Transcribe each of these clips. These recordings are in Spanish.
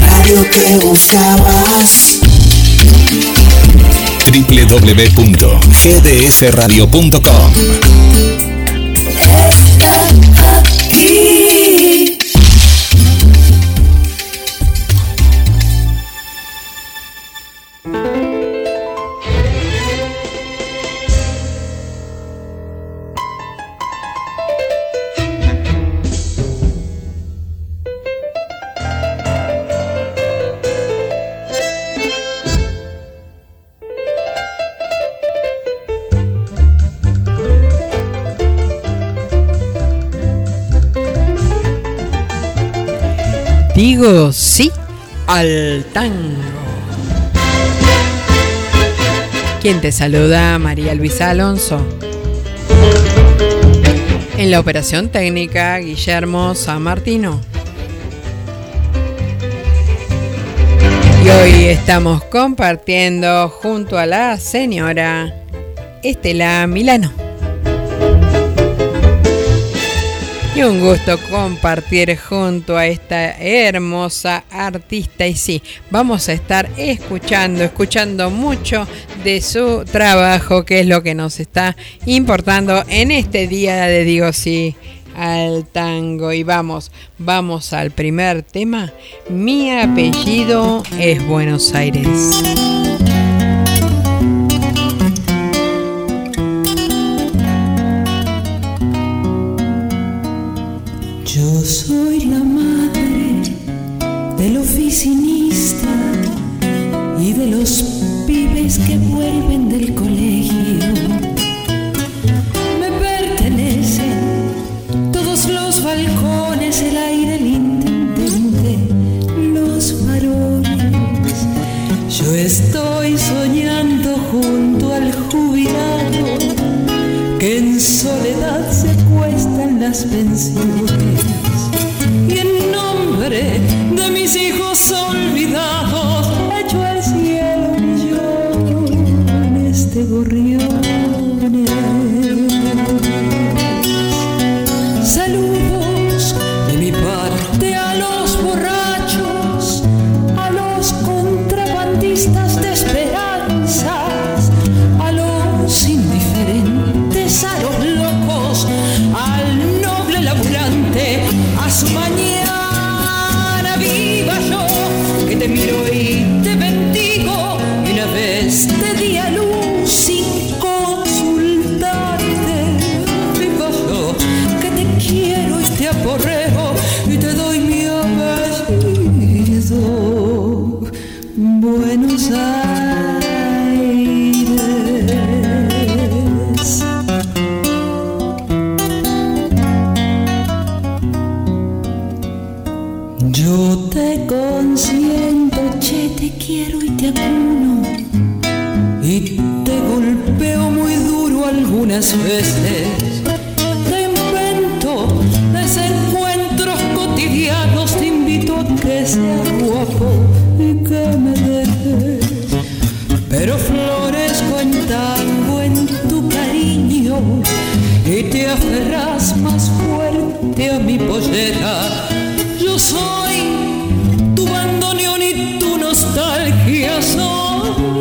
radio que buscabas. Www.gdsradio.com al tango. Quien te saluda, María Luisa Alonso. En la operación técnica, Guillermo San Martino. Y hoy estamos compartiendo junto a la señora Estela Milano. Y un gusto compartir junto a esta hermosa artista. Y sí, vamos a estar escuchando, escuchando mucho de su trabajo, que es lo que nos está importando en este día de Digo Sí al tango. Y vamos, vamos al primer tema. Mi apellido es Buenos Aires.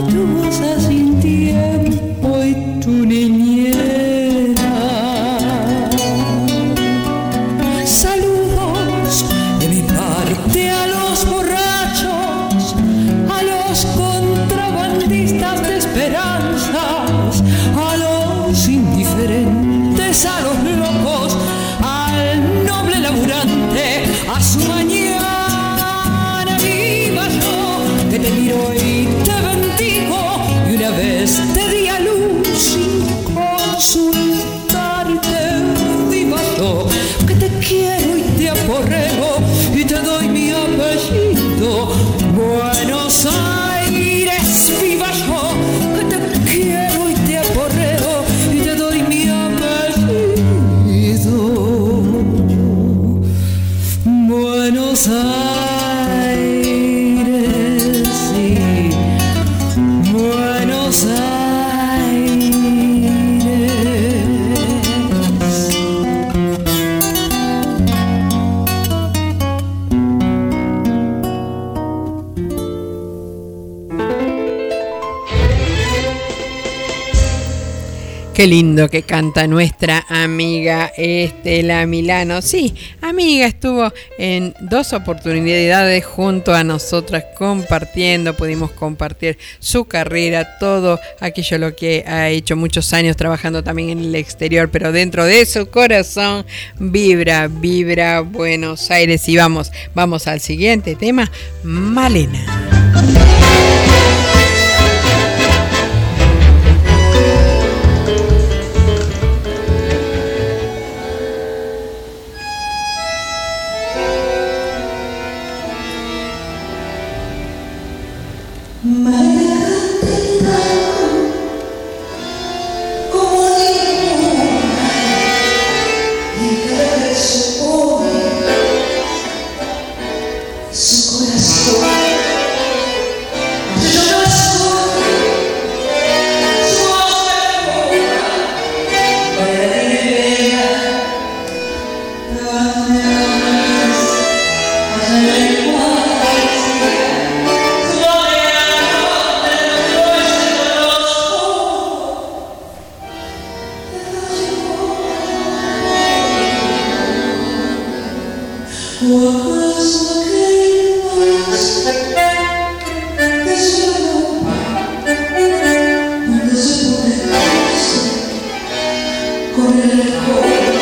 do. So Qué lindo que canta nuestra amiga Estela Milano. Sí, amiga, estuvo en dos oportunidades junto a nosotras compartiendo, pudimos compartir su carrera, todo aquello lo que ha hecho muchos años trabajando también en el exterior, pero dentro de su corazón vibra, vibra Buenos Aires y vamos, vamos al siguiente tema, Malena. con el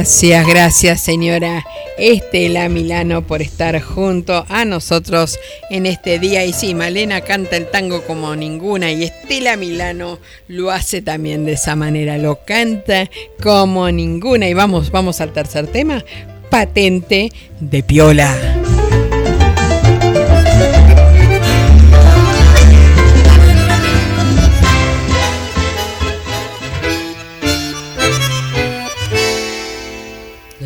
Gracias, gracias señora Estela Milano por estar junto a nosotros en este día. Y sí, Malena canta el tango como ninguna y Estela Milano lo hace también de esa manera, lo canta como ninguna. Y vamos, vamos al tercer tema, patente de piola.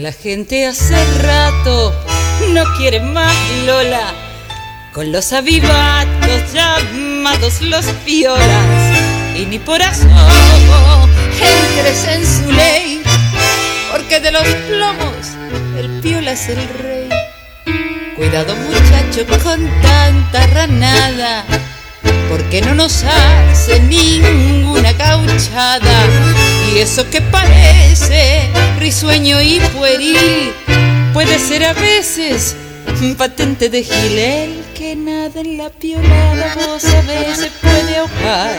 La gente hace rato no quiere más Lola, con los avivatos llamados los piolas, y ni por asomo entres en su ley, porque de los plomos el piola es el rey. Cuidado muchacho con tanta ranada, porque no nos hace ninguna cauchada. Y eso que parece risueño y pueril, puede ser a veces un patente de gilel que nada en la piolada vos a veces puede ahogar.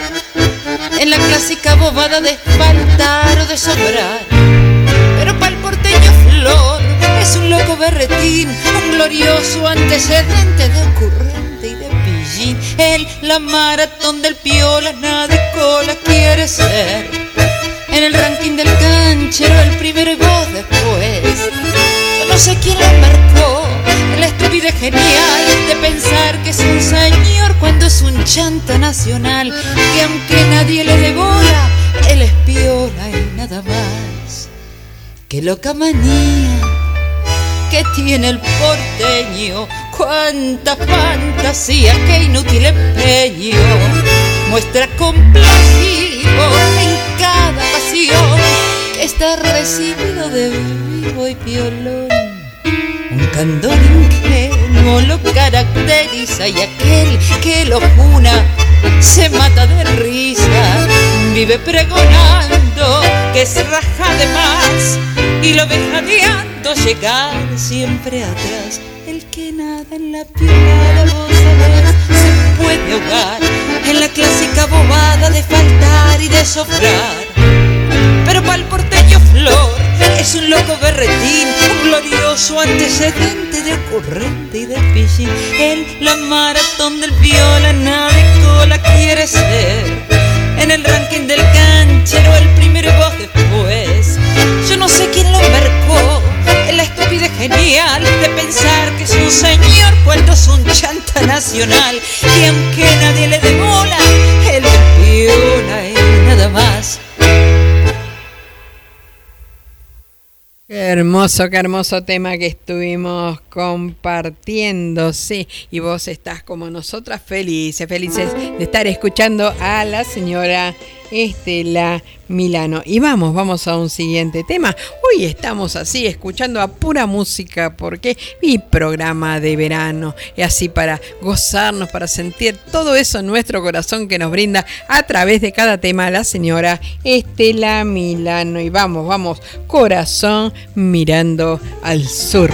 En la clásica bobada de faltar o de sobrar. Pero pa'l porteño flor es un loco berretín, un glorioso antecedente de ocurrente y de pillín. En la maratón del piola nada de cola quiere ser. En el ranking del canchero el primero y vos después. Yo no sé quién lo marcó, la estupidez genial de pensar que es un señor cuando es un chanta nacional. Que aunque nadie le dé bola, él es piola y nada más. Qué loca manía que tiene el porteño, cuánta fantasía, qué inútil empeño. Muestra complacido cada pasión está recibido de vivo y violón. Un candor ingenuo lo caracteriza y aquel que lo juna se mata de risa. Vive pregonando que es raja de más y lo ve jadeando llegar siempre atrás. El nada en la vos sabés, se puede ahogar en la clásica bobada de faltar y de sofrar. Pero pa'l porteño flor es un loco berretín, un glorioso antecedente de ocurrente y de pillín. En la maratón del viola nadie cola quiere ser. En el ranking del canchero el primero y vos después. Yo genial de pensar que es un señor cuando es un chanta nacional. Y aunque nadie le dé bola, él piola y nada más. Hermoso, qué hermoso tema que estuvimos compartiendo, sí. Y vos estás como nosotras felices, felices de estar escuchando a la señora Estela Milano. Y vamos, vamos a un siguiente tema. Hoy estamos así, escuchando a pura música, porque mi programa de verano es así para gozarnos, para sentir todo eso en nuestro corazón que nos brinda a través de cada tema la señora Estela Milano. Y vamos, vamos, corazón mirando al sur.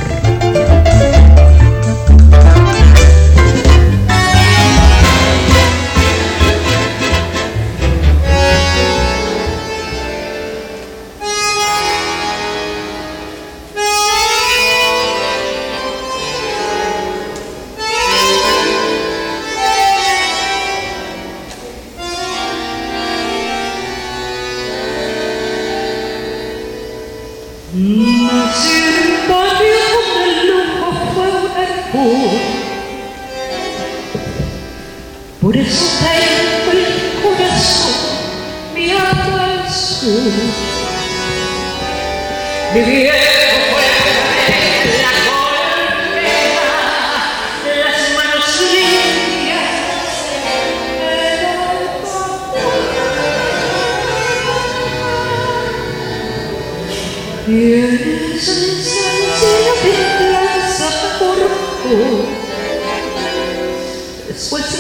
Por eso tengo el corazón mirando al sur. Mi viejo pueblo la golpea, las manos limpias Y eres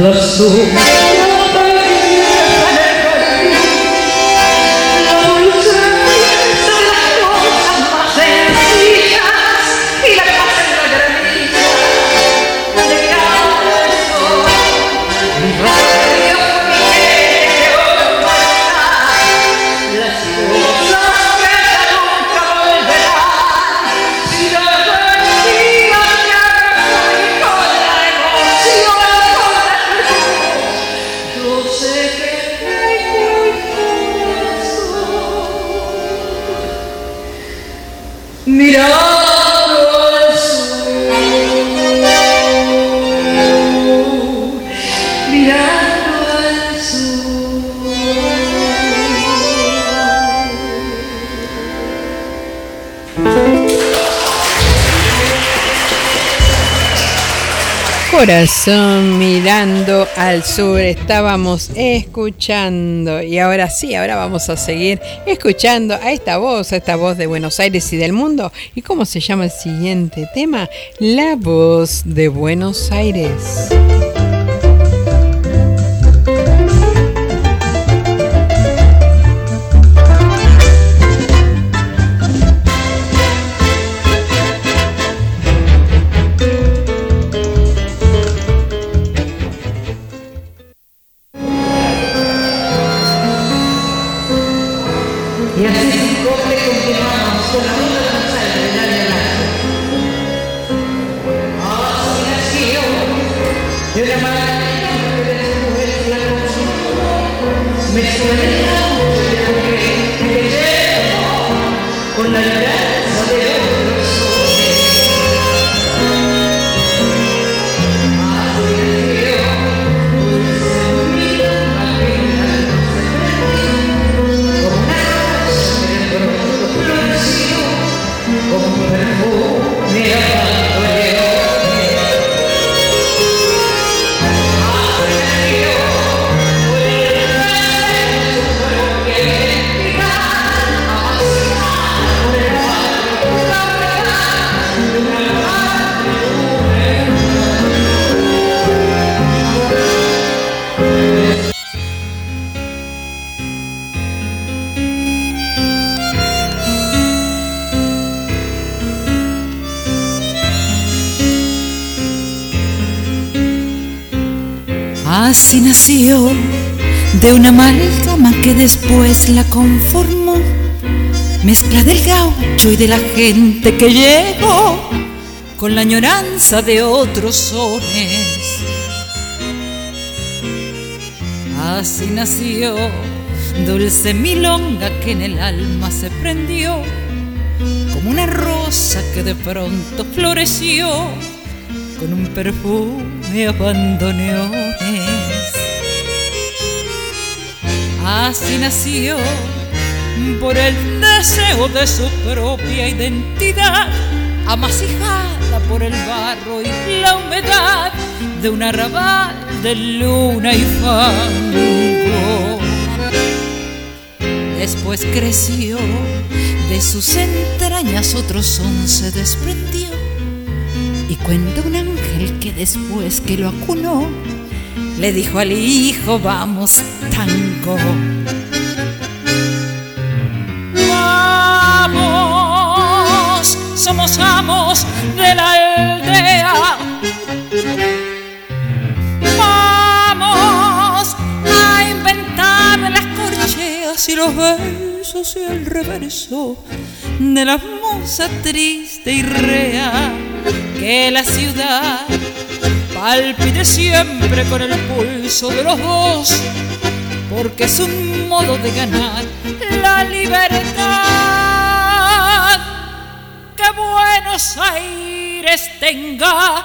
la sombra Corazón mirando al sur, estábamos escuchando y ahora sí, ahora vamos a seguir escuchando a esta voz, a esta voz de Buenos Aires y del mundo. ¿Y cómo se llama el siguiente tema? La voz de Buenos Aires. Así nació de una amalgama que después la conformó, mezcla del gaucho y de la gente que llegó con la añoranza de otros sones. Así nació dulce milonga que en el alma se prendió como una rosa que de pronto floreció con un perfume a Así nació por el deseo de su propia identidad, amasijada por el barro y la humedad de un arrabal de luna y fango. Después creció, de sus entrañas otro son se desprendió y cuenta un ángel que después que lo acunó, le dijo al hijo, vamos, tango. Vamos, somos amos de la aldea. Vamos a inventar las corcheas y los besos y el reverso de la musa triste y rea que la ciudad palpite siempre con el pulso de los dos, porque es un modo de ganar la libertad. Que Buenos Aires tenga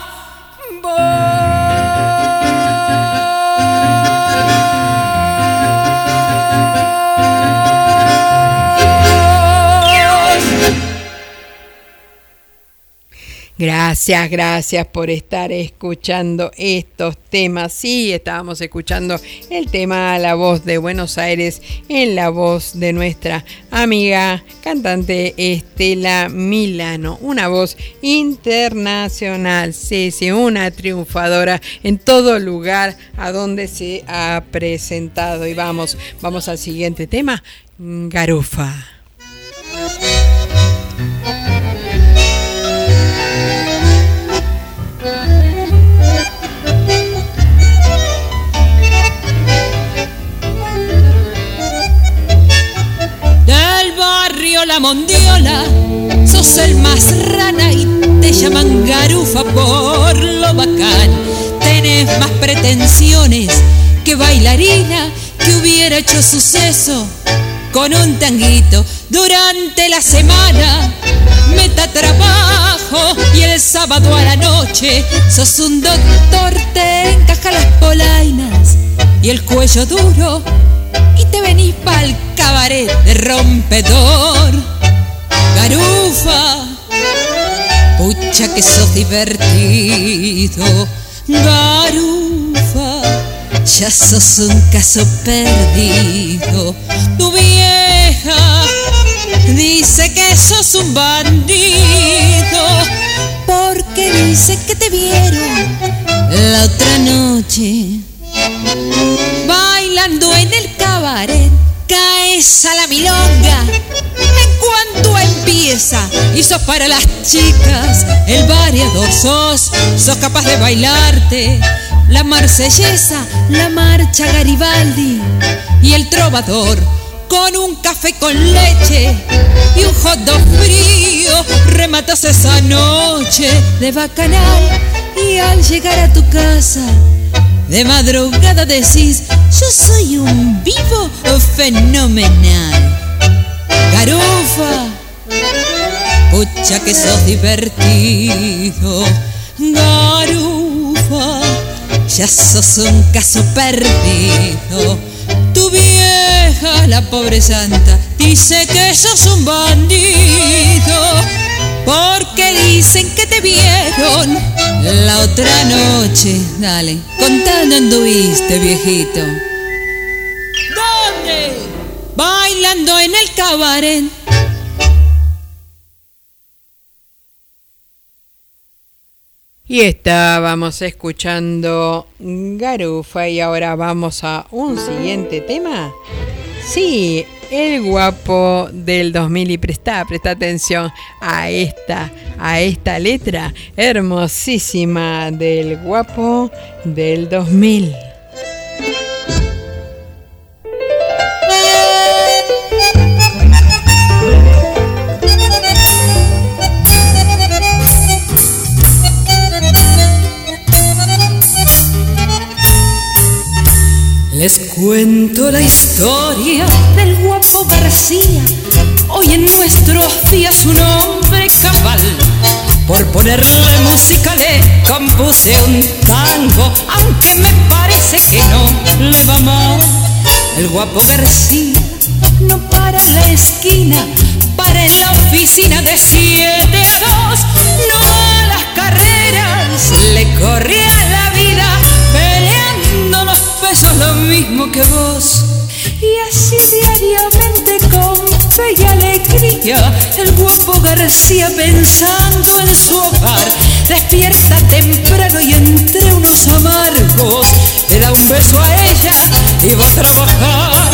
Gracias, gracias por estar escuchando estos temas. Sí, estábamos escuchando el tema La voz de Buenos Aires en la voz de nuestra amiga cantante Estela Milano. Una voz internacional, sí, sí, una triunfadora en todo lugar a donde se ha presentado. Y vamos, vamos al siguiente tema, Garufa. La mondiola, sos el más rana y te llaman garufa por lo bacán. Tenés más pretensiones que bailarina que hubiera hecho suceso con un tanguito durante la semana. Meta trabajo y el sábado a la noche sos un doctor, te encaja las polainas y el cuello duro te venís pa'l cabaret de rompedor. Garufa, pucha que sos divertido. Garufa, ya sos un caso perdido. Tu vieja dice que sos un bandido. Porque dice que te vieron la otra noche bailando en el. Caes a la milonga. En cuanto empieza y sos para las chicas el variador sos, sos capaz de bailarte la marsellesa, la marcha Garibaldi y el trovador con un café con leche y un hot dog frío. Rematas esa noche de bacanal y al llegar a tu casa de madrugada decís, yo soy un vivo fenomenal. Garufa, pucha que sos divertido. Garufa, ya sos un caso perdido. Tu vieja, la pobre santa, dice que sos un bandido porque dicen que te vieron la otra noche. Dale, contando anduviste, viejito. Bailando en el cabaret. Y estábamos escuchando Garufa y ahora vamos a un siguiente tema. Sí, el guapo del 2000 y presta, presta atención a esta, a esta letra hermosísima del guapo del 2000. Les cuento la historia del guapo García, hoy en nuestros días un hombre cabal. Por ponerle música le compuse un tango, aunque me parece que no le va mal. El guapo García no para la esquina, para en la oficina de 7 a 2, no a las carreras, le corría la los pesos lo mismo que vos. Y así diariamente con fe y alegría, el guapo García pensando en su hogar, despierta temprano y entre unos amargos, le da un beso a ella y va a trabajar.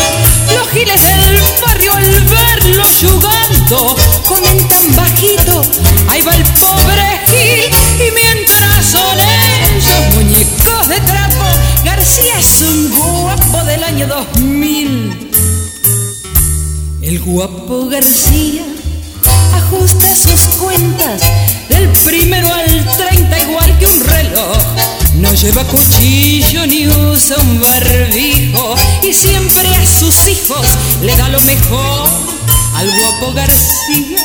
Los giles del barrio al verlo jugando, comentan bajito, ahí va el año 2000. El guapo García ajusta sus cuentas del primero al 30 igual que un reloj. No lleva cuchillo ni usa un barbijo y siempre a sus hijos le da lo mejor. Al guapo García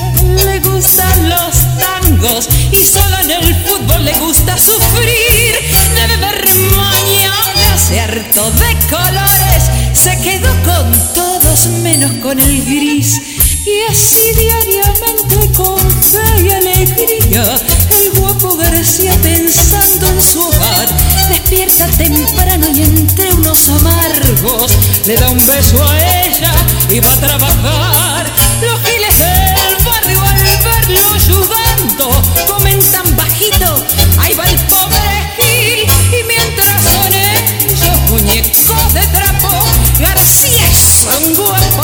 le gustan los tangos y solo en el fútbol le gusta sufrir. Debe ver mañana, se harto de colores, se quedó con todos menos con el gris. Y así diariamente con fe y alegría, el guapo García pensando en su hogar, despierta temprano y entre unos amargos le da un beso a ella y va a trabajar. García es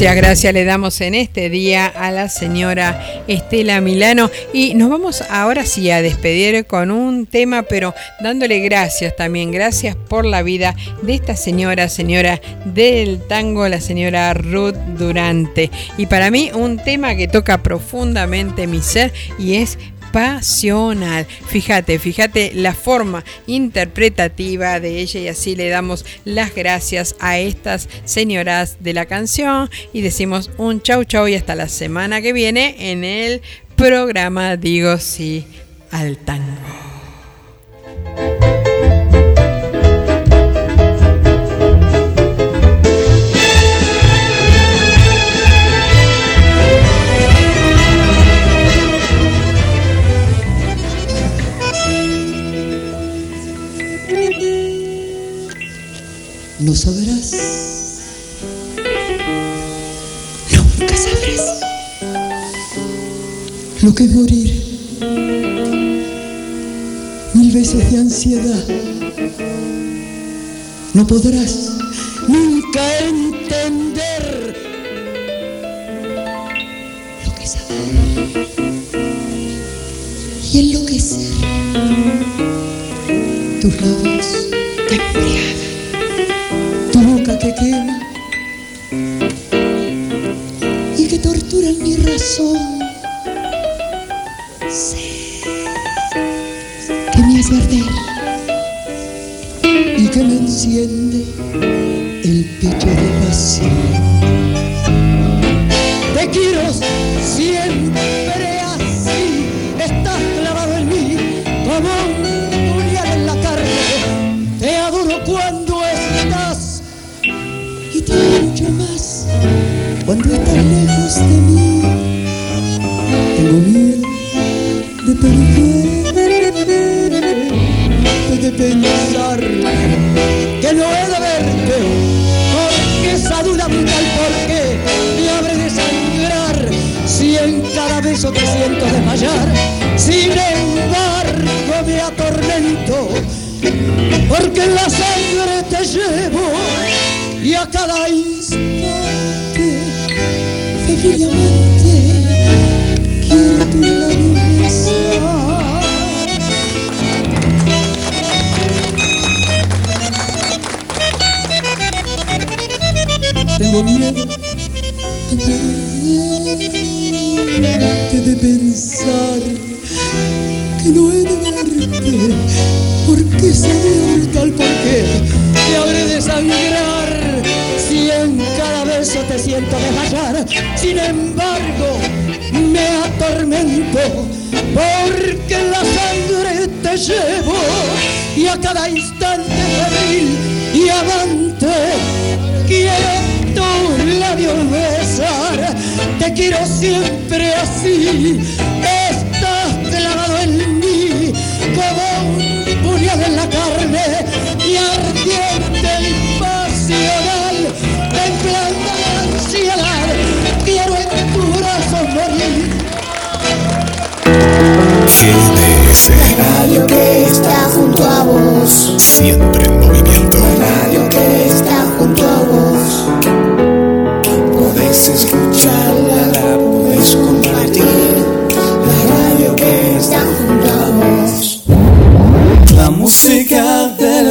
Gracias, gracias. Le damos en este día a la señora Estela Milano. Y nos vamos ahora sí a despedir con un tema, pero dándole gracias también, gracias por la vida de esta señora, señora del tango, la señora Ruth Durante. Y para mí un tema que toca profundamente mi ser y es pasional. Fíjate, fíjate la forma interpretativa de ella y así le damos las gracias a estas señoras de la canción y decimos un chau chau y hasta la semana que viene en el programa Digo sí al tango. No sabrás. Nunca sabrás. Lo que es morir. Mil veces de ansiedad. No podrás nunca entender lo que es amar y enloquecer. Tus labios te mi razón. Sé que me hace arder y que me enciende el pecho de pasión. Te quiero siempre de que no he de verte, porque esa duda brutal, porque me abre de sangrar. Si en cada beso te siento desmayar. Sin embargo me atormento porque en la sangre te llevo. Y a cada instante, amante, quiero tu labio Tengo miedo, de pensar que no he de verte, porque soy tal porque te habré de sangrar si en cada beso te siento desmayar. Sin embargo, me atormento porque la sangre te llevo y a cada instante febril y amante quiero Te quiero siempre así, estás clavado en mí como un puñal en la carne y ardiente y pasional, de ansiedad. Quiero en tu brazo morir. GDS, Radio que está junto a vos. siempre